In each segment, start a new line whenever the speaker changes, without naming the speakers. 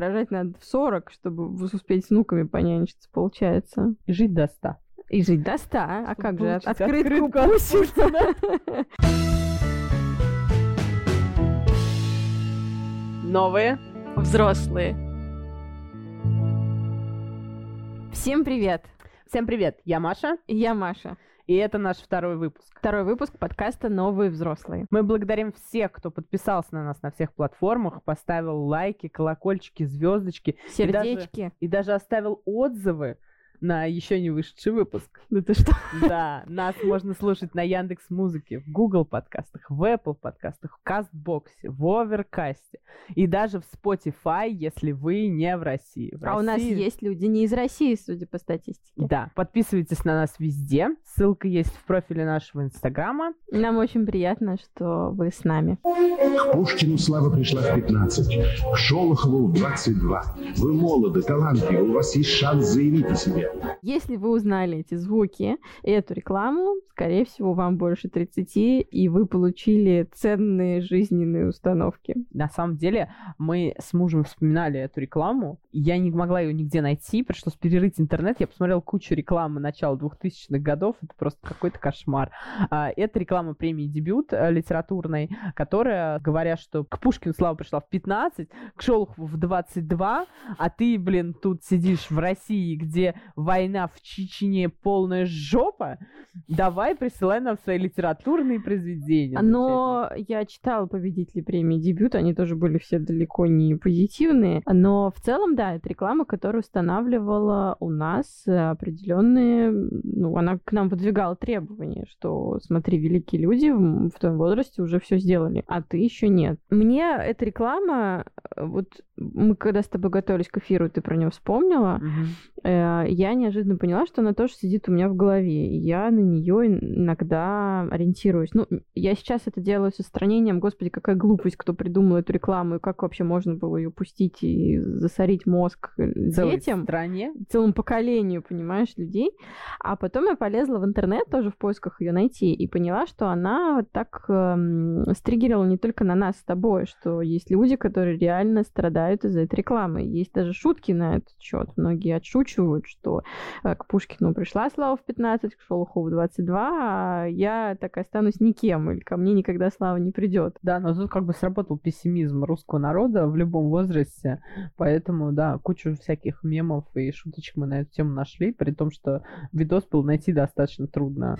Рожать надо в 40, чтобы успеть с внуками понянчиться, получается.
И жить до 100.
И жить до 100. А
Чтобы
как же?
получить
Открытку
открытку от. Новые.
Взрослые. Всем привет!
Всем привет, я Маша,
Я Маша.
И это наш второй выпуск.
Второй выпуск подкаста «Новые взрослые».
Мы благодарим всех, кто подписался на нас на всех платформах, поставил лайки, колокольчики, звездочки И даже-
Сердечки.
и даже оставил отзывы на еще не вышедший выпуск.
Да ты что?
Да, нас можно слушать на Яндекс Музыке, в Google подкастах, в Apple подкастах, в Кастбоксе, в Оверкасте и даже в Spotify, если вы не в России. В
А у нас
России-
есть люди не из России, судя по статистике.
Да, подписывайтесь на нас везде. Ссылка есть в профиле нашего Инстаграма.
Нам очень приятно, что вы с нами.
К Пушкину слава пришла в 15, к Шолохову в 22. Вы молоды, талантливы, у вас есть шанс заявить о себе.
Если вы узнали эти звуки и эту рекламу, скорее всего, вам больше 30, и вы получили ценные жизненные установки.
На самом деле, мы с мужем вспоминали эту рекламу. Я не могла ее нигде найти, пришлось перерыть интернет. Я посмотрела кучу рекламы начала 2000-х годов. Это просто какой-то кошмар. А, Это реклама премии «Дебют» литературной, которая, говоря, что к Пушкину слава пришла в 15, к Шолохову в 22, а ты, блин, тут сидишь в России, где война в Чечне полная жопа, давай присылай нам свои литературные произведения.
Но я читала победителей премии «Дебют», они тоже были все далеко не позитивные. Но в целом, да, это реклама, которая устанавливала у нас определенные... Ну, она к нам выдвигала требования, что смотри, великие люди в, в твоем возрасте уже все сделали, а ты еще нет. Мне эта реклама, э, вот мы когда с тобой готовились к эфиру, ты про нее вспомнила,
Мгм.
Э, я неожиданно поняла, что она тоже сидит у меня в голове. И я на нее иногда ориентируюсь. Ну, я сейчас это делаю с устранением. Господи, какая глупость, кто придумал эту рекламу, и как вообще можно было ее пустить и засорить мозг
Целой
детям,
стране.
целому поколению, понимаешь, людей. А потом я полезла в интернет тоже в поисках ее найти и поняла, что она вот так эм, стригерила не только на нас с тобой, что есть люди, которые реально страдают из-за этой рекламы. Есть даже шутки на этот счет. Многие отшучивают, что э, к Пушкину пришла слава в 15, к Шолохову в 22, а я так останусь никем, или ко мне никогда слава не придет.
Да, но тут как бы сработал пессимизм русского народа в любом возрасте, поэтому, да, кучу всяких мемов и шуточек мы на эту тему нашли, при том, что видос был найти достаточно трудно.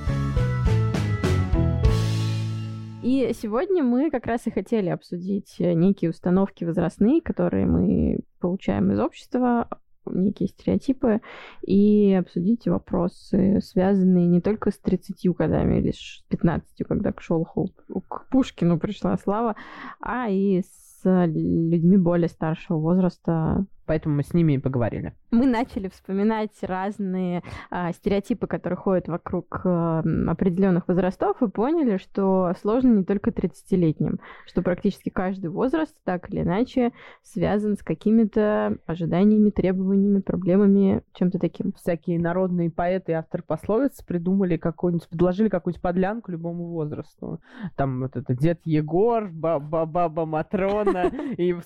И сегодня мы как раз и хотели обсудить э, некие установки возрастные, которые мы получаем из общества, некие стереотипы, и обсудить вопросы, связанные не только с 30 годами или с 15, когда к Шолохову, к Пушкину пришла слава, а и с людьми более старшего возраста,
Поэтому мы с ними и поговорили.
мы начали вспоминать разные а, стереотипы, которые ходят вокруг определенных возрастов, и поняли, что сложно не только 30-летним, что практически каждый возраст так или иначе связан с какими-то ожиданиями, требованиями, проблемами, чем-то таким.
Всякие народные поэты и авторы пословиц придумали какую-нибудь, предложили какую-нибудь подлянку любому возрасту. Там вот это Дед Егор, ба- ба- баба Матрона, и в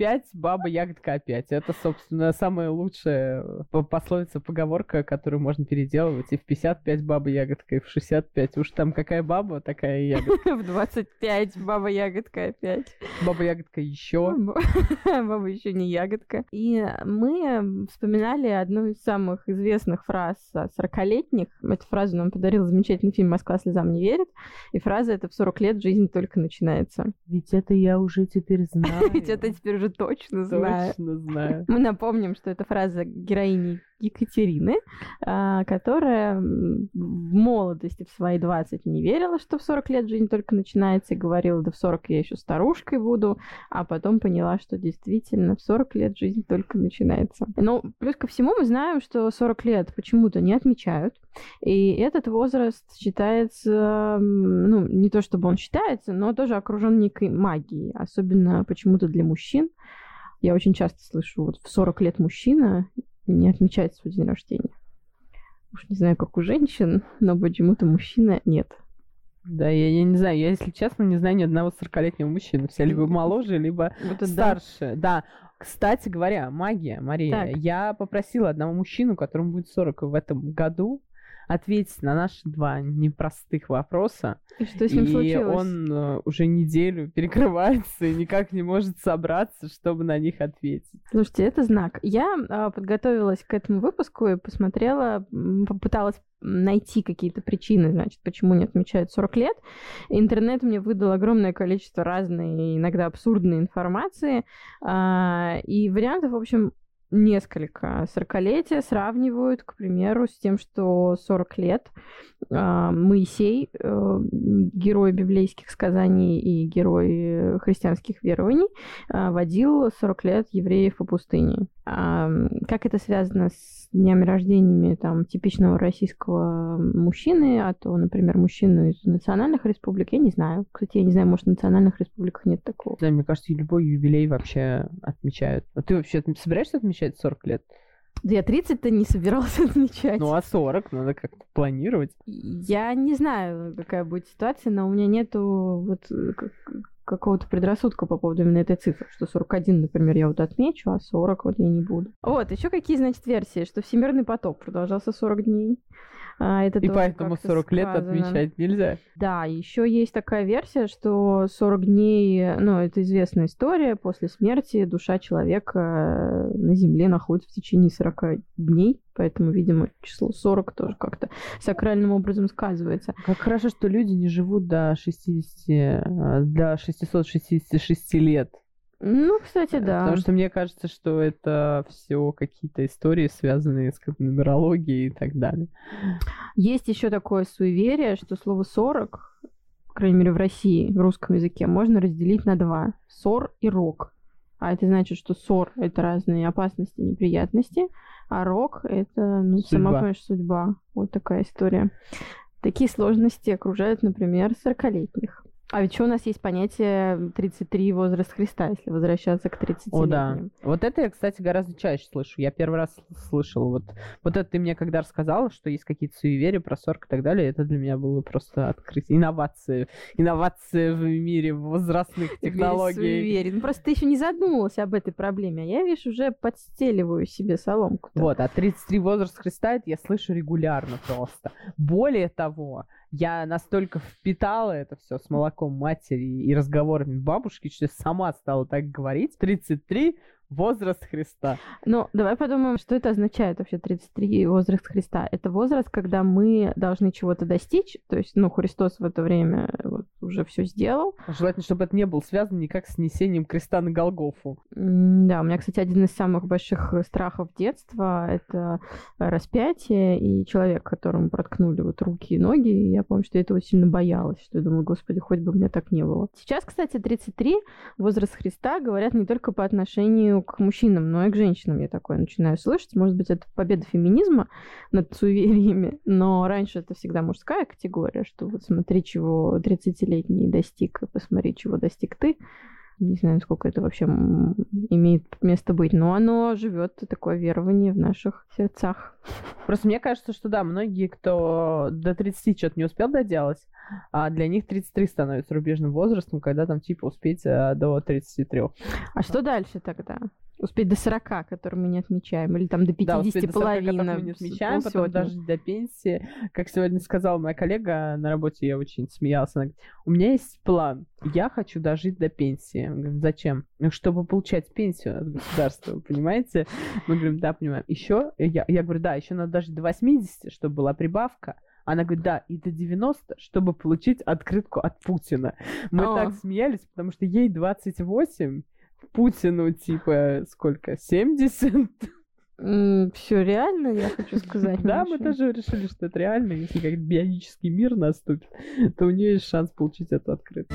45 баба Ягодка опять. Это, собственно, самая лучшая по- пословица, поговорка, которую можно переделывать. И в 55 баба Ягодка, и в 65 уж там какая баба, такая ягодка.
В 25 баба ягодка опять.
Баба Ягодка еще.
Баба еще не ягодка. И мы вспоминали одну из самых известных фраз 40-летних. Эту фразу нам подарил замечательный фильм «Москва слезам не верит». И фраза эта «В 40 лет жизнь только начинается».
Ведь это я уже теперь знаю.
Ведь это теперь уже точно знаю.
точно знаю.
Мы напомним, что это фраза героини Екатерины, а, которая в молодости в свои 20 не верила, что в 40 лет жизнь только начинается, и говорила, да в 40 я еще старушкой буду, а потом поняла, что действительно в 40 лет жизнь только начинается. Но плюс ко всему мы знаем, что 40 лет почему-то не отмечают, и этот возраст считается, ну, не то чтобы он считается, но тоже окружен некой магией, особенно почему-то для мужчин. Я очень часто слышу, вот в 40 лет мужчина не отмечает свой день рождения. Уж не знаю, как у женщин, но почему-то мужчина нет.
Да, я, я не знаю, я, если честно, не знаю ни одного 40-летнего мужчины. Все либо моложе, либо
Вот это да.
старше. Да. Кстати говоря, магия, Мария.
Так.
Я попросила одного мужчину, которому будет 40 в этом году, ответить на наши два непростых вопроса.
И что с ним
и
случилось?
он э, уже неделю перекрывается и никак не может собраться, чтобы на них ответить.
Слушайте, это знак. Я а, подготовилась к этому выпуску и посмотрела, попыталась найти какие-то причины, значит, почему не отмечают 40 лет. Интернет мне выдал огромное количество разной, иногда абсурдной информации. а, И вариантов, в общем, несколько. 40-летие сравнивают, к примеру, с тем, что 40 лет а, Моисей, э, герой библейских сказаний и герой э, христианских верований, а, водил 40 лет евреев по пустыне. М, Как это связано с днями рождениями там, типичного российского мужчины, а то, например, мужчину из национальных республик, я не знаю. Кстати, я не знаю, может, в национальных республиках нет такого.
Да, мне кажется, любой юбилей вообще отмечают. А ты вообще собираешься отмечать 40 лет?
Да я 30-то не собирался отмечать.
Ну, а 40 надо как-то планировать.
Я не знаю, какая будет ситуация, но у меня нету вот э, как- какого-то предрассудка по поводу именно этой цифры, что 41, например, я вот отмечу, а 40 вот я не буду. Вот, еще какие, значит, версии, что всемирный потоп продолжался 40 дней. А, это
И поэтому
как-то
40 лет
сказано.
отмечать нельзя.
Да, еще есть такая версия, что 40 дней, ну, это известная история, после смерти душа человека э, на земле находится в течение 40 дней, поэтому, видимо, число 40 тоже как-то сакральным образом сказывается.
Как хорошо, что люди не живут до 60, э, до 666 лет.
Ну, кстати,
Э,
да.
Потому что мне кажется, что это все какие-то истории, связанные с нумерологией и так далее.
Есть еще такое суеверие, что слово 40, по крайней мере, в России, в русском языке, можно разделить на два. Ссор и рок. А это значит, что ссор — это разные опасности, неприятности, а рок — это, ну, сама
Судьба.
понимаешь, судьба. Вот такая история. Такие сложности окружают, например, 40-летних. А ведь еще у нас есть понятие 33 возраст Христа, если возвращаться к 30
О, да. Вот это я, кстати, гораздо чаще слышу. Я первый раз слышал. Вот, вот это ты мне когда рассказала, что есть какие-то суеверия про 40 и так далее, это для меня было просто открытие. Инновации. Инновации в мире возрастных технологий.
Суеверие. Ну, просто ты еще не задумывался об этой проблеме, а я, видишь, уже подстеливаю себе соломку.
Вот, а 33 возраст Христа, это я слышу регулярно просто. Более того, я настолько впитала это все с молоком матери и разговорами бабушки, что сама стала так говорить. 33 возраст Христа.
Ну, давай подумаем, что это означает вообще 33 возраст Христа. Это возраст, когда мы должны чего-то достичь, то есть, ну, Христос в это время вот, уже все сделал.
Желательно, чтобы это не было связано никак с несением креста на Голгофу.
Да, у меня, кстати, один из самых больших э, страхов детства — это распятие и человек, которому проткнули вот руки и ноги. И я помню, что я этого сильно боялась, что я думала, господи, хоть бы мне так не было. Сейчас, кстати, 33 возраст Христа говорят не только по отношению к мужчинам, но и к женщинам. Я такое начинаю слышать. Может быть, это победа феминизма над суевериями, но раньше это всегда мужская категория, что вот смотри, чего 30-летний достиг, посмотри, чего достиг ты. Не знаю, насколько это вообще имеет место быть, но оно живет такое верование в наших сердцах.
Просто мне кажется, что да, многие, кто до 30 что-то не успел доделать, а для них 33 становится рубежным возрастом, когда там типа успеть э, до 33.
А что дальше тогда? Успеть до 40, который мы не отмечаем, или там до 50
Да, успеть до 40,
половина.
которых мы не отмечаем, потом
полсотни.
дожить до пенсии. Как сегодня сказала моя коллега на работе, я очень смеялась. Она говорит, у меня есть план, я хочу дожить до пенсии. Я говорю, зачем? «Ну, Чтобы получать пенсию от государства, понимаете? Мы говорим, да, понимаем. Еще, я, я говорю, да, еще надо дожить до 80, чтобы была прибавка. Она говорит, да, и до 90, чтобы получить открытку от Путина. Мы
О.
так смеялись, потому что ей 28, Путину типа сколько? 70?
Все реально, я хочу сказать.
Да, мы тоже решили, что это реально. Если как биологический мир наступит, то у нее есть шанс получить эту открытку.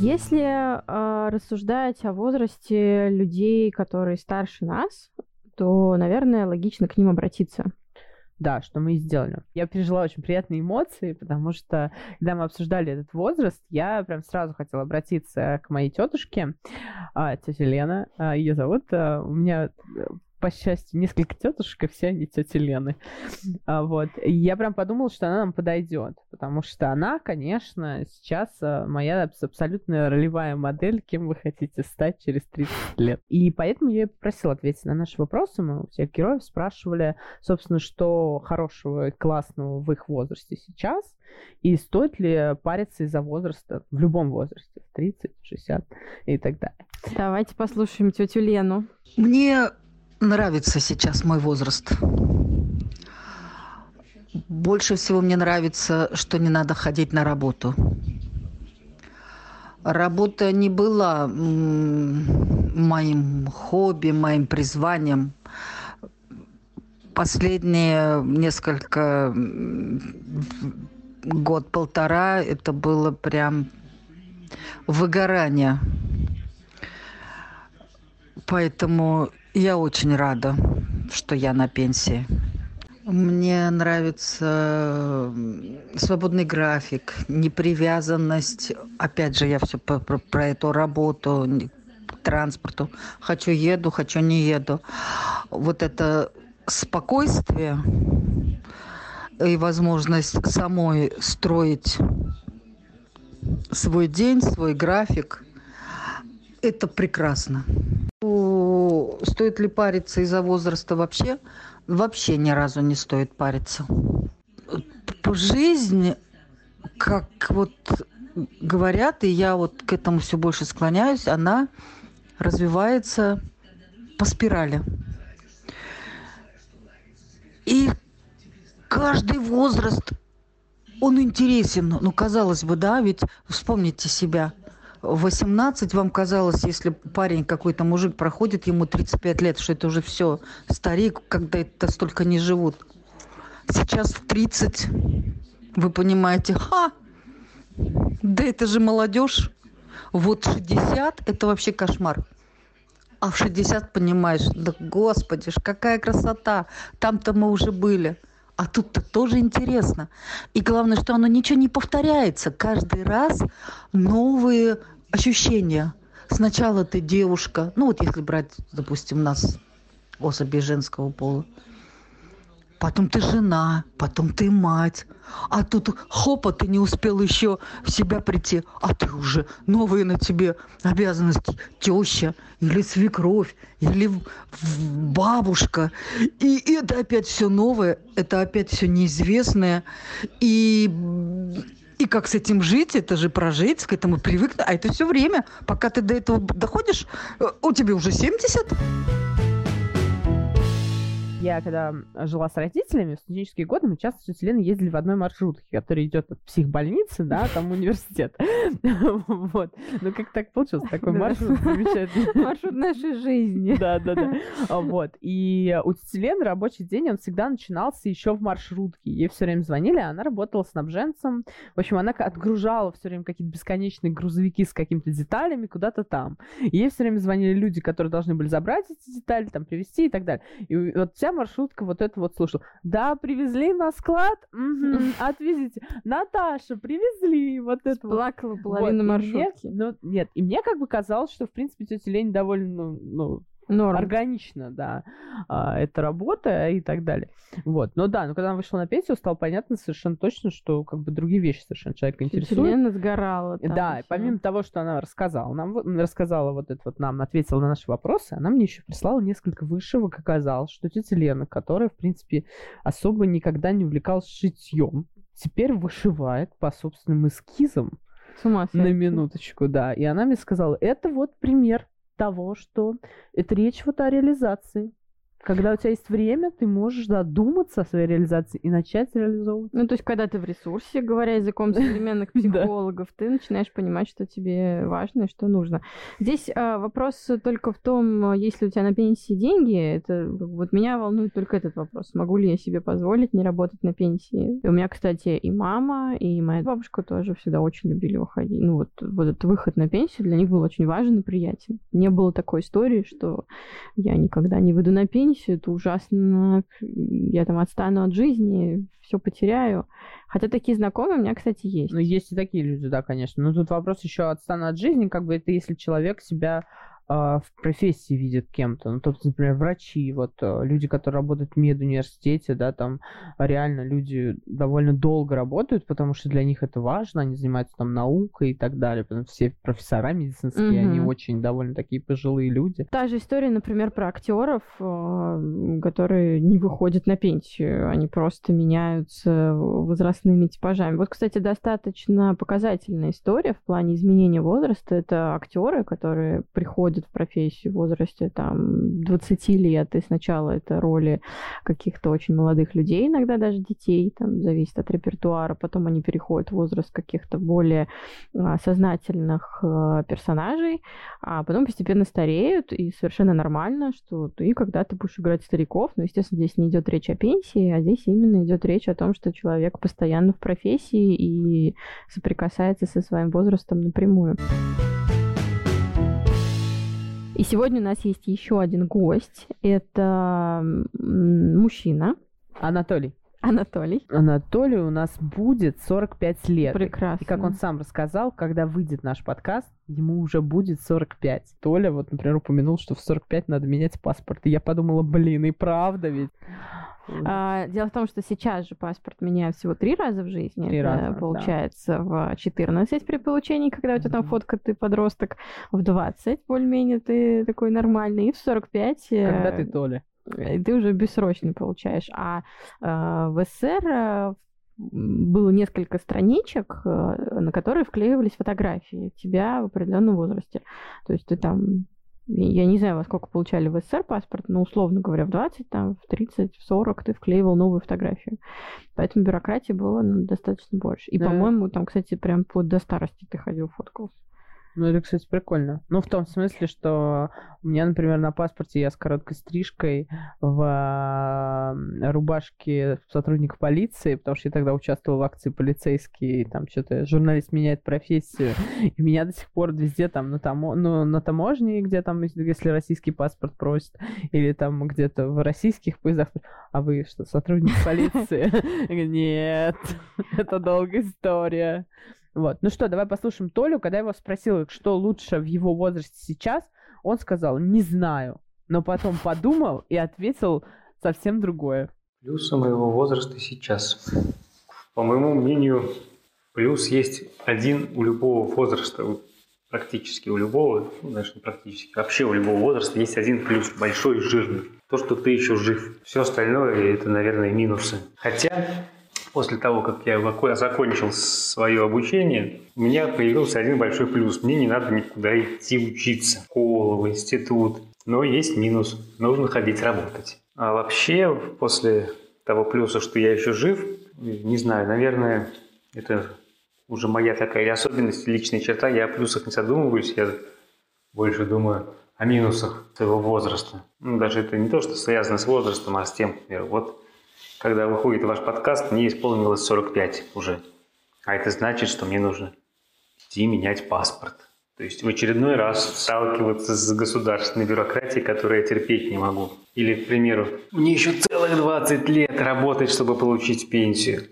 Если э, рассуждать о возрасте людей, которые старше нас, то, наверное, логично к ним обратиться.
Да, что мы и сделали. Я пережила очень приятные эмоции, потому что, когда мы обсуждали этот возраст, я прям сразу хотела обратиться к моей тетушке, а, тетя Лена, ее зовут. А, У меня э, по счастью, несколько тетушек, и все они тети Лены. А, вот. И я прям подумала, что она нам подойдет, потому что она, конечно, сейчас а, моя абсолютно ролевая модель, кем вы хотите стать через 30 лет. И поэтому я попросила ответить на наши вопросы. Мы у всех героев спрашивали, собственно, что хорошего и классного в их возрасте сейчас, и стоит ли париться из-за возраста в любом возрасте, 30, 60 и так далее.
Давайте послушаем тетю Лену.
Мне нравится сейчас мой возраст. Больше всего мне нравится, что не надо ходить на работу. Работа не была моим хобби, моим призванием. Последние несколько год-полтора это было прям выгорание. Поэтому я очень рада, что я на пенсии. Мне нравится свободный график, непривязанность. Опять же, я все про, про, про эту работу, транспорту. Хочу еду, хочу не еду. Вот это спокойствие и возможность самой строить свой день, свой график, это прекрасно. Стоит ли париться из-за возраста вообще? Вообще ни разу не стоит париться. Жизнь, как вот говорят, и я вот к этому все больше склоняюсь, она развивается по спирали. И каждый возраст, он интересен. Ну, казалось бы, да, ведь вспомните себя – 18 вам казалось, если парень какой-то мужик проходит, ему 35 лет, что это уже все старик, когда это столько не живут. Сейчас в 30 вы понимаете, ха, да это же молодежь. Вот 60 это вообще кошмар. А в 60 понимаешь, да господи ж, какая красота, там-то мы уже были. А тут-то тоже интересно. И главное, что оно ничего не повторяется. Каждый раз новые ощущения. Сначала ты девушка, ну вот если брать, допустим, нас, особи женского пола, потом ты жена, потом ты мать, а тут хопа, ты не успел еще в себя прийти, а ты уже новые на тебе обязанности, теща или свекровь, или бабушка. И это опять все новое, это опять все неизвестное. И и как с этим жить, это же прожить, к этому привыкнуть. А это все время, пока ты до этого доходишь, э, у тебя уже 70.
Я когда жила с родителями в студенческие годы, мы часто с тетей ездили в одной маршрутке, которая идет от психбольницы, да, там университет. Вот. Ну, как так получилось? Такой маршрут замечательный.
Маршрут нашей жизни.
Да, да, да. Вот. И у тети Лены рабочий день, он всегда начинался еще в маршрутке. Ей все время звонили, а она работала снабженцем. В общем, она отгружала все время какие-то бесконечные грузовики с какими-то деталями куда-то там. Ей все время звонили люди, которые должны были забрать эти детали, там, привезти и так далее. И вот вся маршрутка вот это вот слушала. Да, привезли на склад, угу, отвезите. Наташа, привезли вот это.
Плакала половина вот, маршрутки.
Мне, ну, нет, и мне как бы казалось, что, в принципе, тетя Лень довольно, ну, ну Норм. органично, да, а, эта работа и так далее. Вот. Но да, но когда она вышла на пенсию, стало понятно совершенно точно, что как бы другие вещи совершенно человека интересуют.
Вселенная сгорала.
Да, и помимо того, что она рассказала, нам рассказала вот это вот нам, ответила на наши вопросы, она мне еще прислала несколько вышивок, оказалось, что тетя Лена, которая, в принципе, особо никогда не увлекалась шитьем, теперь вышивает по собственным эскизам.
С ума
на минуточку, да. И она мне сказала, это вот пример того, что это речь вот о реализации. Когда у тебя есть время, ты можешь задуматься о своей реализации и начать реализовывать.
Ну, то есть, когда ты в ресурсе, говоря языком современных психологов, ты начинаешь понимать, что тебе важно и что нужно. Здесь а, вопрос только в том, есть ли у тебя на пенсии деньги. Это вот меня волнует только этот вопрос. Могу ли я себе позволить не работать на пенсии? И у меня, кстати, и мама, и моя бабушка тоже всегда очень любили выходить. Ну, вот, вот этот выход на пенсию для них был очень важен и приятен. Не было такой истории, что я никогда не выйду на пенсию, пенсию, это ужасно, я там отстану от жизни, все потеряю. Хотя такие знакомые у меня, кстати, есть.
Ну, есть и такие люди, да, конечно. Но тут вопрос еще отстану от жизни, как бы это если человек себя в профессии видят кем-то. Ну, то есть, например, врачи, вот а, люди, которые работают в медуниверситете, да, там реально люди довольно долго работают, потому что для них это важно, они занимаются там наукой и так далее. Потому что все профессора медицинские, mm-hmm. они очень довольно такие пожилые люди.
Та же история, например, про актеров, а, которые не выходят на пенсию, они просто меняются возрастными типажами. Вот, кстати, достаточно показательная история в плане изменения возраста. Это актеры, которые приходят входят в профессию в возрасте там 20 лет, и сначала это роли каких-то очень молодых людей, иногда даже детей, там зависит от репертуара, потом они переходят в возраст каких-то более а, сознательных а, персонажей, а потом постепенно стареют, и совершенно нормально, что ты когда-то будешь играть стариков, но, естественно, здесь не идет речь о пенсии, а здесь именно идет речь о том, что человек постоянно в профессии и соприкасается со своим возрастом напрямую. И сегодня у нас есть еще один гость. Это мужчина.
Анатолий.
Анатолий.
Анатолий у нас будет 45 лет.
Прекрасно.
И как он сам рассказал, когда выйдет наш подкаст, ему уже будет 45. Толя вот, например, упомянул, что в 45 надо менять паспорт. И я подумала, блин, и правда ведь.
А, дело в том, что сейчас же паспорт меняют всего три раза в жизни.
Три раза,
получается да. в 14 при получении, когда у тебя там фотка, ты подросток, в 20 более-менее ты такой нормальный, и в 45...
Когда ты Толя.
Ты уже бессрочный получаешь. А э, в СССР э, было несколько страничек, э, на которые вклеивались фотографии тебя в определенном возрасте. То есть ты там я не знаю, во сколько получали в СССР паспорт, но, условно говоря, в 20, там, в 30, в 40 ты вклеивал новую фотографию. Поэтому бюрократии было ну, достаточно больше. И, да. по-моему, там, кстати, прям под до старости ты ходил, фоткался.
Ну, это, кстати, прикольно. Ну, в том смысле, что у меня, например, на паспорте я с короткой стрижкой в рубашке сотрудника полиции, потому что я тогда участвовал в акции полицейские, там что-то журналист меняет профессию, и меня до сих пор везде там на, тамо... ну, на таможне, где там, если российский паспорт просит, или там где-то в российских поездах, а вы что, сотрудник полиции? Нет, это долгая история. Вот. Ну что, давай послушаем Толю. Когда его спросил, что лучше в его возрасте сейчас, он сказал, не знаю. Но потом подумал и ответил совсем другое.
Плюсы моего возраста сейчас. По моему мнению, плюс есть один у любого возраста, практически у любого, ну, даже не практически, вообще у любого возраста есть один плюс, большой, жирный. То, что ты еще жив. Все остальное, это, наверное, минусы. Хотя после того, как я закончил свое обучение, у меня появился один большой плюс. Мне не надо никуда идти учиться, в институт. Но есть минус. Нужно ходить работать. А вообще, после того плюса, что я еще жив, не знаю, наверное, это уже моя такая особенность, личная черта. Я о плюсах не задумываюсь, я больше думаю о минусах своего возраста. Ну, даже это не то, что связано с возрастом, а с тем, например, вот когда выходит ваш подкаст, мне исполнилось 45 уже. А это значит, что мне нужно идти менять паспорт. То есть в очередной раз сталкиваться с государственной бюрократией, которую я терпеть не могу. Или, к примеру, мне еще целых 20 лет работать, чтобы получить пенсию.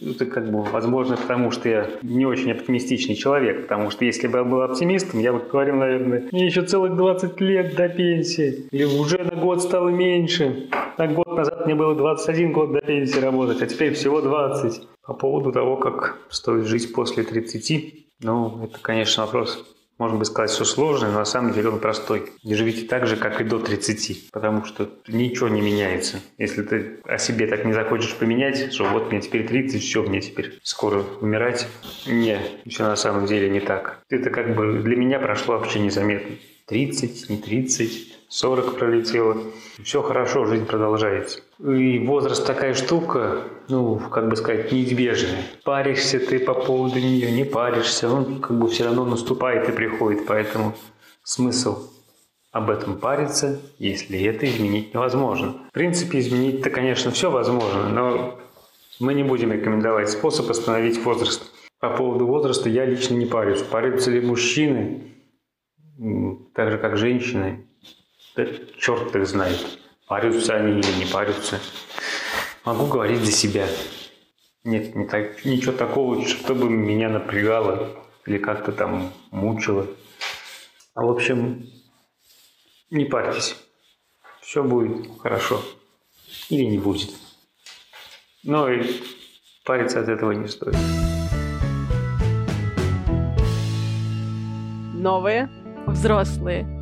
Это как бы возможно потому, что я не очень оптимистичный человек, потому что если бы я был оптимистом, я бы говорил, наверное, мне еще целых 20 лет до пенсии, или уже на год стало меньше. На год назад мне было 21 год до пенсии работать, а теперь всего 20. По поводу того, как стоит жить после 30, ну, это, конечно, вопрос можно бы сказать, что сложный, но на самом деле он простой. Не живите так же, как и до 30, потому что ничего не меняется. Если ты о себе так не захочешь поменять, что вот мне теперь 30, все, мне теперь скоро умирать. Не, все на самом деле не так. Это как бы для меня прошло вообще незаметно. 30, не 30, 40 пролетело. Все хорошо, жизнь продолжается. И возраст такая штука, ну, как бы сказать, неизбежная. Паришься ты по поводу нее, не паришься, он как бы все равно наступает и приходит, поэтому смысл об этом париться, если это изменить невозможно. В принципе, изменить-то, конечно, все возможно, но мы не будем рекомендовать способ остановить возраст. По поводу возраста я лично не парюсь. Парятся ли мужчины, так же как женщины, да черт их знает, парятся они или не парятся. Могу говорить за себя. Нет, не так, ничего такого, чтобы меня напрягало или как-то там мучило. А в общем, не парьтесь. Все будет хорошо. Или не будет. Но и париться от этого не стоит.
Новые?
Взрослые.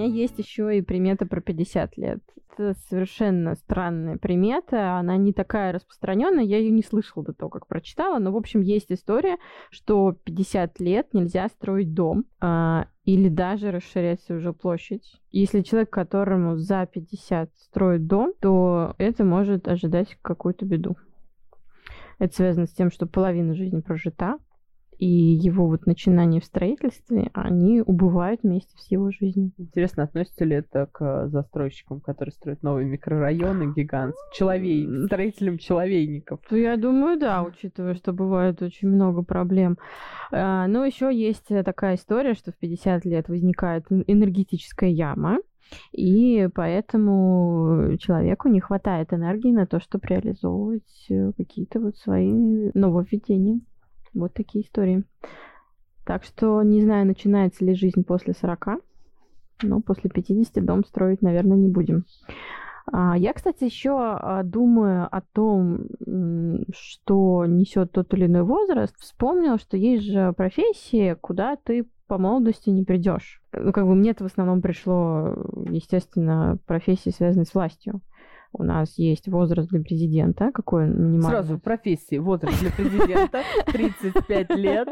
Меня есть еще и примета про 50 лет. Это совершенно странная примета, она не такая распространенная, я ее не слышала до того, как прочитала, но, в общем, есть история, что 50 лет нельзя строить дом а, или даже расширять свою же площадь. Если человек, которому за 50 строит дом, то это может ожидать какую-то беду. Это связано с тем, что половина жизни прожита, и его вот начинания в строительстве, они убывают вместе с его жизнью.
Интересно, относится ли это к застройщикам, которые строят новые микрорайоны гигантские, человей, строителям человейников?
Ну, я думаю, да, учитывая, что бывает очень много проблем. А, но еще есть такая история, что в 50 лет возникает энергетическая яма, и поэтому человеку не хватает энергии на то, чтобы реализовывать э, какие-то вот свои нововведения. Вот такие истории. Так что не знаю, начинается ли жизнь после 40, но после 50 дом строить, наверное, не будем. А, я, кстати, еще а, думаю о том, что несет тот или иной возраст. Вспомнила, что есть же профессии, куда ты по молодости не придешь. Ну, как бы мне это в основном пришло, естественно, профессии, связанные с властью у нас есть возраст для президента, какой минимальный?
Сразу профессии. Возраст для президента 35 лет.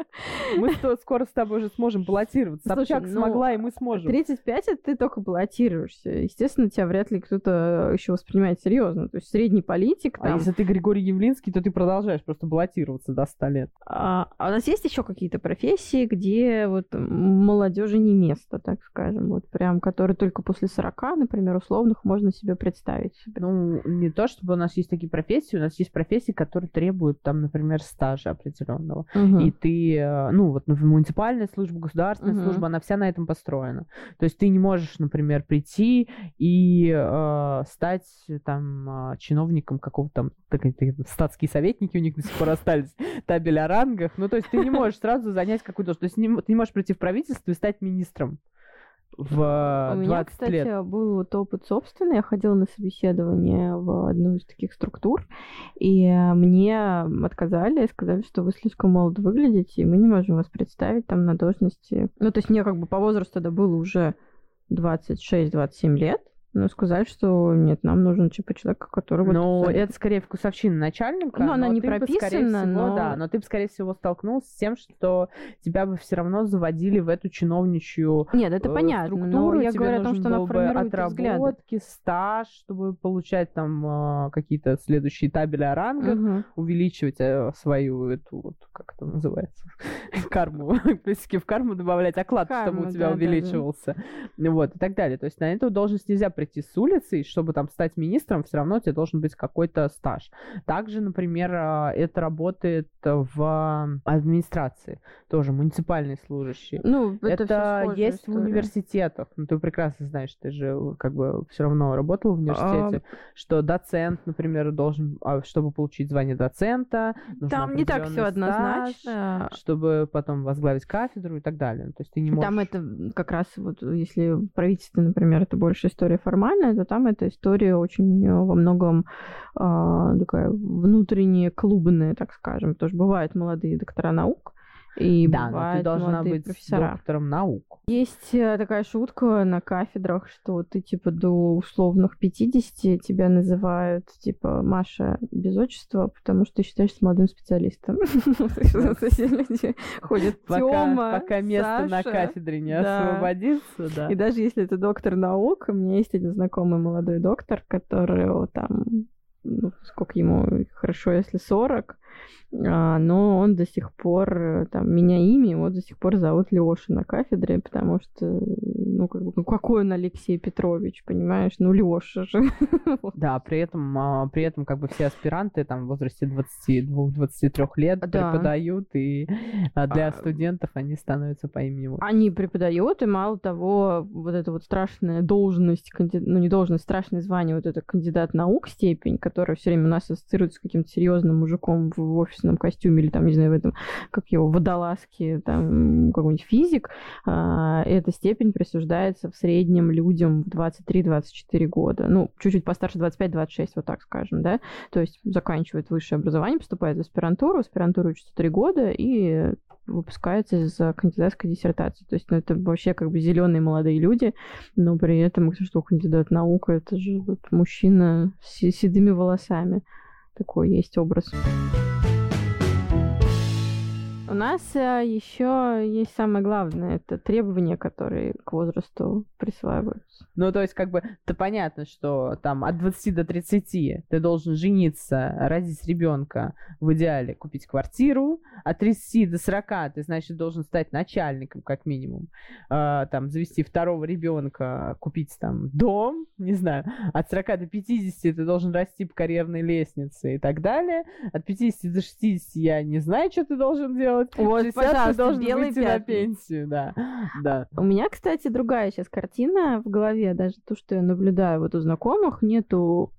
Мы скоро с тобой уже сможем баллотироваться. Собчак ну, смогла, и мы сможем.
35 это ты только баллотируешься. Естественно, тебя вряд ли кто-то еще воспринимает серьезно. То есть средний политик.
А если ты Григорий Явлинский, то ты продолжаешь просто баллотироваться до 100 лет.
А, а у нас есть еще какие-то профессии, где вот молодежи не место, так скажем, вот прям, которые только после 40, например, условных можно себе представить.
Ну, ну, не то, чтобы у нас есть такие профессии, у нас есть профессии, которые требуют, там, например, стажа определенного. Угу. И ты, э, ну, вот муниципальная служба, государственная угу. служба, она вся на этом построена. То есть ты не можешь, например, прийти и э, стать там э, чиновником какого-то там, так, статские советники у них до сих пор остались, табель о рангах. Ну, то есть ты не можешь сразу занять какую-то... То есть не, ты не можешь прийти в правительство и стать министром в 20 У меня,
кстати,
лет.
был вот опыт собственный. Я ходила на собеседование в одну из таких структур, и мне отказали и сказали, что вы слишком молодо выглядите, и мы не можем вас представить там на должности. Ну, то есть мне как бы по возрасту тогда было уже 26-27 лет, ну, сказали, что нет, нам нужен типа человек, который...
Ну, вот это скорее вкусовщина начальника.
Ну, она не прописана,
всего, но... Да, но ты бы, скорее всего, столкнулся с тем, что тебя бы все равно заводили в эту чиновничью
Нет, это
э,
понятно,
структуру.
но я
Тебе
говорю о том, что она формирует
отработки, взгляды. стаж, чтобы получать там э, какие-то следующие табели о рангах, угу. увеличивать э, свою эту, вот, как это называется, карму, плюсики в карму добавлять, оклад, чтобы у тебя увеличивался. Вот, и так далее. То есть на эту должность нельзя прийти с улицы, и чтобы там стать министром, все равно тебе должен быть какой-то стаж. Также, например, а, это работает в администрации, тоже муниципальные служащие.
Ну, это, это
есть
история.
в университетах. Ну, ты прекрасно знаешь, ты же как бы все равно работал в университете, а... что доцент, например, должен, а, чтобы получить звание доцента,
там не так все однозначно,
чтобы потом возглавить кафедру и так далее. То есть ты не можешь...
Там это как раз вот, если в правительстве, например, это больше история формальная, то там эта история очень э, во многом э, такая внутренняя, клубная, так скажем. Потому что бывают молодые доктора наук, и
да, но ты должна быть профессора. доктором наук.
Есть э, такая шутка на кафедрах, что ты типа до условных 50 тебя называют типа Маша без отчества, потому что ты считаешься молодым специалистом. Люди ходят Тёма,
Пока место на кафедре не освободится, да.
И даже если это доктор наук, у меня есть один знакомый молодой доктор, который там ну, сколько ему хорошо, если 40, а, но он до сих пор, э, там, меня имя, его до сих пор зовут Леша на кафедре, потому что, ну, как бы, ну, какой он Алексей Петрович, понимаешь? Ну, Леша же.
Да, при этом, а, при этом, как бы, все аспиранты, там, в возрасте 22-23 лет да. преподают, и а, для а... студентов они становятся по имени.
Они преподают, и мало того, вот эта вот страшная должность, ну, не должность, страшное звание, вот это кандидат наук степень, которая все время у нас ассоциируется с каким-то серьезным мужиком в в офисном костюме или там, не знаю, в этом, как его, водолазке, там, какой-нибудь физик, а, эта степень присуждается в среднем людям в 23-24 года. Ну, чуть-чуть постарше 25-26, вот так скажем, да. То есть заканчивает высшее образование, поступает в аспирантуру, аспирантуру учится 3 года и выпускается из кандидатской диссертации. То есть ну, это вообще как бы зеленые молодые люди, но при этом, что кандидат наук, это же вот мужчина с седыми волосами. Такой есть образ. Нас э, еще есть самое главное, это требования, которые к возрасту присваиваются.
Ну, то есть, как бы, это понятно, что там от 20 до 30 ты должен жениться, родить ребенка, в идеале купить квартиру, от 30 до 40 ты, значит, должен стать начальником, как минимум, э, там, завести второго ребенка, купить там дом, не знаю, от 40 до 50 ты должен расти по карьерной лестнице и так далее, от 50 до 60 я не знаю, что ты должен делать,
Вот,
60
пожалуйста,
ты должен выйти на
пятна.
пенсию, да, да.
У меня, кстати, другая сейчас картина в голове, даже то, что я наблюдаю вот у знакомых, нету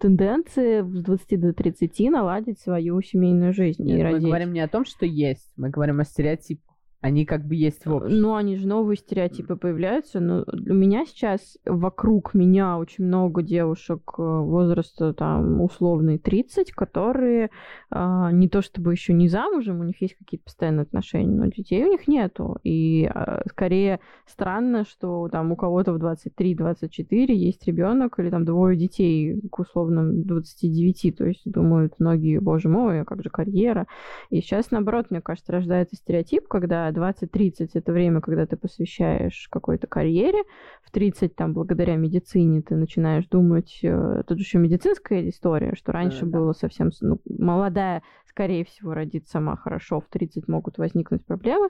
тенденции с 20 до 30 наладить свою семейную жизнь и
Нет, мы
родить.
говорим не о том, что есть, мы говорим о стереотипах. Они как бы есть в обществе.
Ну, они же новые стереотипы появляются. Но у меня сейчас вокруг меня очень много девушек э, возраста там условный 30, которые а, не то чтобы еще не замужем, у них есть какие-то постоянные отношения, но детей у них нету. И а, скорее странно, что там у кого-то в 23-24 есть ребенок или там двое детей к условным 29. То есть думают многие, боже мой, а как же карьера? И сейчас, наоборот, мне кажется, рождается стереотип, когда 20-30 это время, когда ты посвящаешь какой-то карьере, в 30 там благодаря медицине ты начинаешь думать, э, тут еще медицинская история, что раньше
Да-да-да.
было совсем, с- ну, молодая, скорее всего, родит сама хорошо, в 30 могут возникнуть проблемы,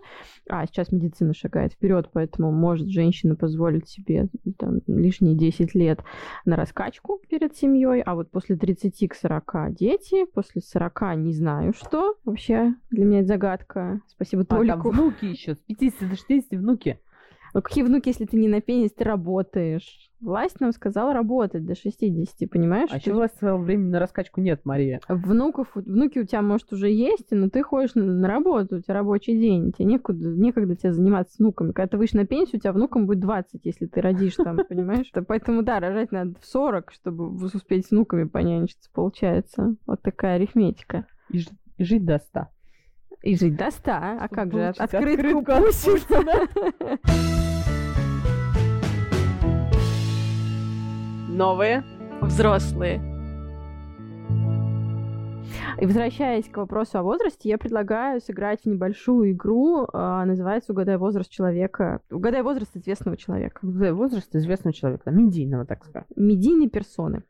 а сейчас медицина шагает вперед, поэтому может женщина позволить себе там, лишние 10 лет на раскачку перед семьей, а вот после 30 к 40 дети, после 40 не знаю что. Вообще для меня это загадка. Спасибо
А
Толику.
Внуки еще, с 50 до 60 внуки.
Ну какие внуки, если ты не на пенсии, ты работаешь? Власть нам сказала работать до 60, понимаешь?
А
Ты-
еще у вас своего времени на раскачку нет, Мария.
Внуков, внуки у тебя, может, уже есть, но ты ходишь на, на работу, у тебя рабочий день, тебе некуда, некогда тебе заниматься внуками. Когда ты выйдешь на пенсию, у тебя внукам будет 20, если ты родишь там, понимаешь? Поэтому, да, рожать надо в 40, чтобы успеть с внуками понянчиться, получается. Вот такая арифметика.
И жить до 100.
И жить до 100, а
Чтобы
как же? Открытку
открытку. Новые.
взрослые. И возвращаясь к вопросу о возрасте, я предлагаю сыграть в небольшую игру, а, называется «Угадай возраст человека». Угадай возраст известного человека.
Возраст известного человека, медийного, так сказать.
Медийной персоны.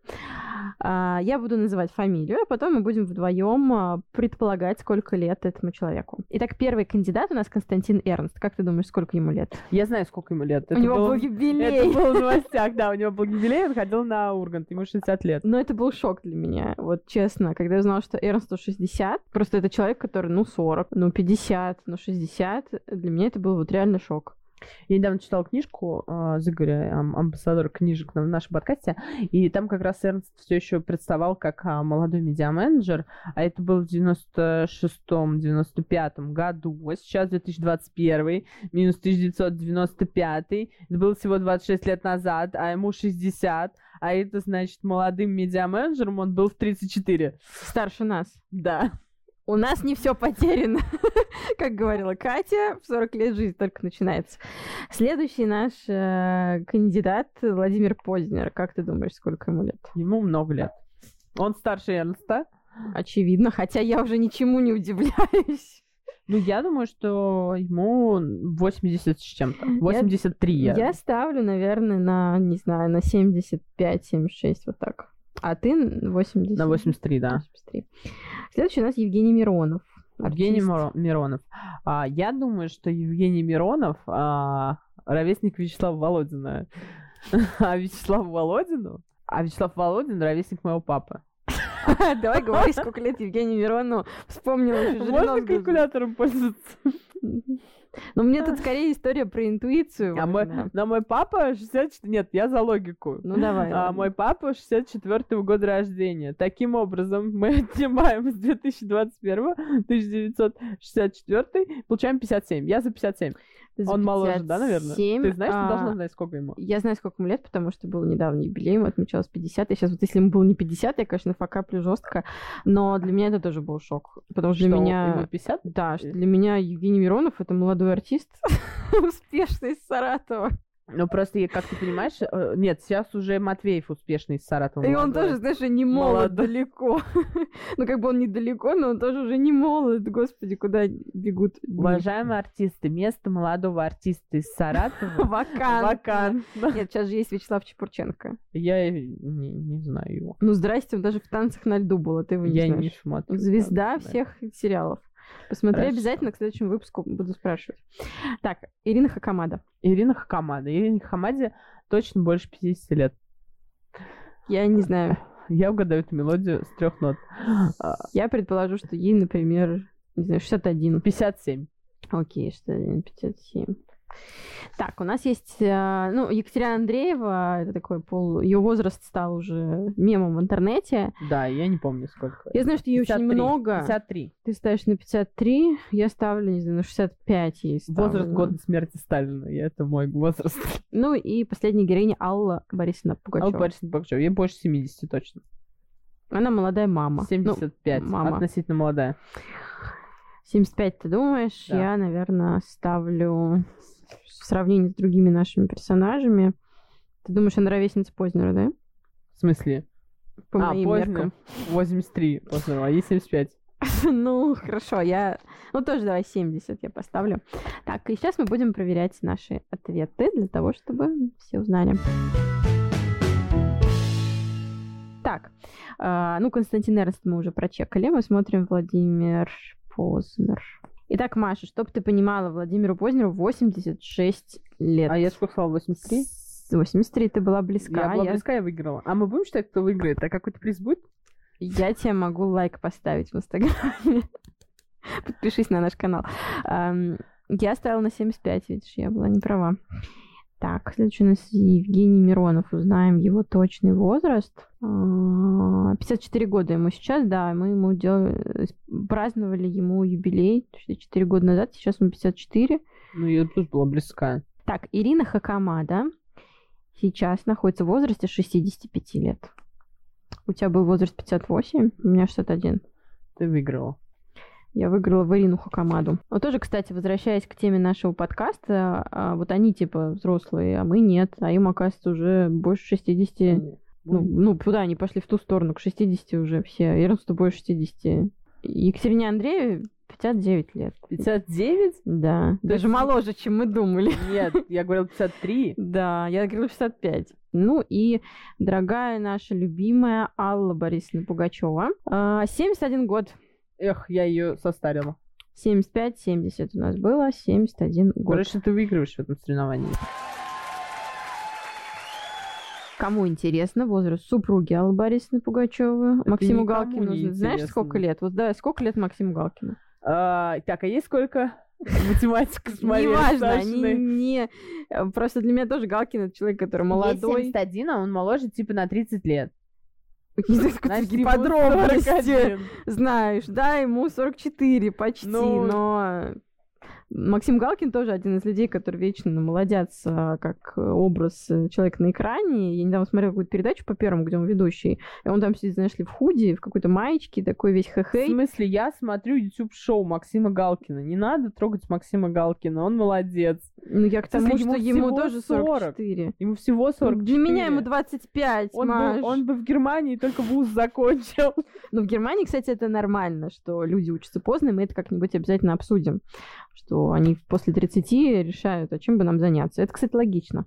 А, Я буду называть фамилию, а потом мы будем вдвоем предполагать, сколько лет этому человеку. Итак, первый кандидат у нас Константин Эрнст. Как ты думаешь, сколько ему лет?
Я знаю, сколько ему лет.
у
Это
него
было-
был
Это
юбилей.
было в новостях, да, у него был юбилей, он ходил на Ургант, ему 60 лет.
Но это был шок для меня, вот честно, когда я узнала, что Эрнсту 60, просто это человек, который, ну, 40, ну, 50, ну, 60, для меня это был вот реально шок.
Я недавно читала книжку э, Зыгоря, ам- амбассадор книжек на нашем подкасте, и там как раз Эрнст все еще представал как а, молодой медиа-менеджер, а это было в 96-95 году, а сейчас 2021, минус 1995, это было всего 26 лет назад, а ему 60, а это значит молодым медиа-менеджером он был в 34.
Старше нас.
Да.
У нас не все потеряно. Как говорила Катя, в 40 лет жизнь только начинается. Следующий наш э, кандидат Владимир Познер. Как ты думаешь, сколько ему лет?
Ему много лет. Он старше Эрнста.
Очевидно, хотя я уже ничему не удивляюсь.
Ну, я думаю, что ему 80 с чем-то. 83 я.
Я ставлю, наверное, на, не знаю, на 75-76, вот так. А ты 80?
На 83, да.
83. Следующий у нас Евгений Миронов.
Евгений
артист.
Миро- Миронов. А, я думаю, что Евгений Миронов а, ровесник Вячеслава Володина. А Вячеславу Володину? А Вячеслав Володин ровесник моего папы.
Давай говори, сколько лет Евгению Мирону вспомнила
Можно калькулятором пользоваться?
Ну, мне тут скорее история про интуицию.
А мой, но мой папа 64... Нет, я за логику.
Ну, давай.
А мой папа 64 года рождения. Таким образом, мы отнимаем с 2021 1964, получаем 57. Я за 57.
Ты
Он моложе, да, наверное?
57,
Ты знаешь, ты
а,
должна знать, сколько ему.
Я знаю, сколько ему лет, потому что был недавно юбилей, ему отмечалось 50. И сейчас вот если ему было не 50, я, конечно, факаплю жестко, но для меня это тоже был шок. Потому что для
Что,
меня...
ему 50?
Да, что для меня Евгений Миронов это молодой артист, успешный из Саратова.
Ну, просто, как ты понимаешь, э, нет, сейчас уже Матвеев успешный из Саратова.
И он
молодой.
тоже, знаешь, не молод
Молодой.
далеко. ну, как бы он недалеко, но он тоже уже не молод. Господи, куда бегут.
Уважаемые артисты, место молодого артиста из Саратова
Вакант.
вакант.
Нет, сейчас же есть Вячеслав Чепурченко.
Я не, не знаю его.
Ну, здрасте, он даже в танцах на льду был, а ты его не
Я
знаешь.
не смотрю.
Звезда всех сериалов. Посмотри
Хорошо.
обязательно, к следующему выпуску буду спрашивать. Так, Ирина Хакамада.
Ирина Хакамада. Ирине Хакамаде точно больше 50 лет.
Я не знаю.
Я угадаю эту мелодию с трех нот. А,
Я предположу, что ей, например, не знаю, 61.
57.
Окей, 61, 57. Так, у нас есть, э, ну, Екатерина Андреева, это такой пол... Ее возраст стал уже мемом в интернете.
Да, я не помню сколько.
Я знаю, что ей очень
53.
много.
53.
Ты ставишь на 53, я ставлю, не знаю, на 65 ей ставлю.
Возраст года смерти Сталина. И это мой возраст.
Ну и последняя героиня Алла Борисовна Пугачева.
Алла Борисовна Пугачева. Ей больше 70 точно.
Она молодая мама.
75.
Ну, мама.
Относительно молодая.
75 ты думаешь?
Да.
Я, наверное, ставлю в сравнении с другими нашими персонажами. Ты думаешь, она ровесница Познера, да?
В смысле?
По
а,
моим
Познер.
меркам.
83 Познер, а ей 75.
Ну, хорошо, я... Ну, тоже давай 70 я поставлю. Так, и сейчас мы будем проверять наши ответы для того, чтобы все узнали. Так, а, ну, Константин Эрнст мы уже прочекали. Мы смотрим Владимир Познер. Итак, Маша, чтобы ты понимала, Владимиру Познеру 86 лет.
А я сколько сказала? 83?
С- 83 ты была близка.
Я была
я-
близка, я выиграла. А мы будем считать, кто выиграет? А какой-то приз будет?
Я тебе могу лайк поставить в Инстаграме. Подпишись на наш канал. Я ставила на 75, видишь, я была не права. Так, следующий у нас Евгений Миронов. Узнаем его точный возраст. А, 54 года ему сейчас, да. Мы ему делали, праздновали ему юбилей 4 года назад. Сейчас ему 54.
Ну, я тоже была близка.
Так, Ирина Хакамада сейчас находится в возрасте 65 лет. У тебя был возраст 58, у меня 61.
Ты выиграла.
Я выиграла в Ирину Хакамаду. Вот тоже, кстати, возвращаясь к теме нашего подкаста, а, вот они типа взрослые, а мы нет, а им, оказывается, уже больше 60. Ну, ну, куда они пошли в ту сторону, к 60 уже все. Эрнсту больше 60. Екатерине Андреевой 59 лет.
59?
Да, даже
есть-
моложе, чем мы думали.
Нет, я говорила 53.
Да, я говорила 65. Ну и дорогая наша любимая Алла Борисовна Пугачева. А, 71 год.
Эх, я ее состарила.
75-70 у нас было, 71 год.
Короче, ты выигрываешь в этом соревновании.
Кому интересно возраст супруги Аллы Борисовны Пугачевой? Максиму Галкину.
не
Знаешь,
интересно.
сколько лет? Вот давай, сколько лет Максиму Галкину?
А, так, а есть сколько? Математика с Марией
Неважно, они
Сашиной.
не... э, Просто для меня тоже Галкин это человек, который
Ей
молодой.
71, а он моложе типа на 30 лет.
Подробности.
41.
Знаешь, да, ему 44 почти,
Ну.
но Максим Галкин тоже один из людей, который вечно молодятся как э, образ э, человека на экране. Я недавно смотрела какую-то передачу по первому, где он ведущий, и он там сидит, знаешь ли, в худи, в какой-то маечке, такой весь
В
хэ
смысле, я смотрю YouTube-шоу Максима Галкина. Не надо трогать Максима Галкина, он молодец.
Ну, я к тому, что
ему
ему тоже
40.
44.
Ему всего 40.
Для меня ему 25,
он
Маш.
бы, он бы в Германии только вуз закончил.
Ну, в Германии, кстати, это нормально, что люди учатся поздно, и мы это как-нибудь обязательно обсудим. Что они после 30 решают, а чем бы нам заняться. Это, кстати, логично.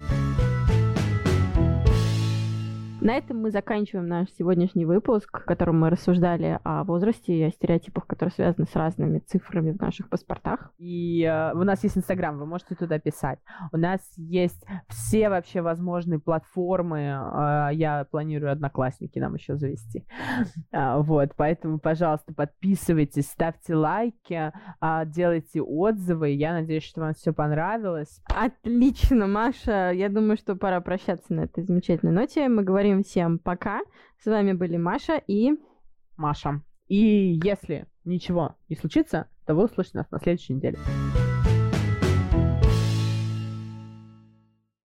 На этом мы заканчиваем наш сегодняшний выпуск, в котором мы рассуждали о возрасте и о стереотипах, которые связаны с разными цифрами в наших паспортах.
И э, у нас есть Инстаграм, вы можете туда писать. У нас есть все вообще возможные платформы. Э, я планирую Одноклассники нам еще завести. Э, вот, поэтому, пожалуйста, подписывайтесь, ставьте лайки, э, делайте отзывы. Я надеюсь, что вам все понравилось.
Отлично, Маша. Я думаю, что пора прощаться на этой замечательной ноте. Мы говорим всем пока. С вами были Маша и...
Маша. И если ничего не случится, то вы услышите нас на следующей неделе.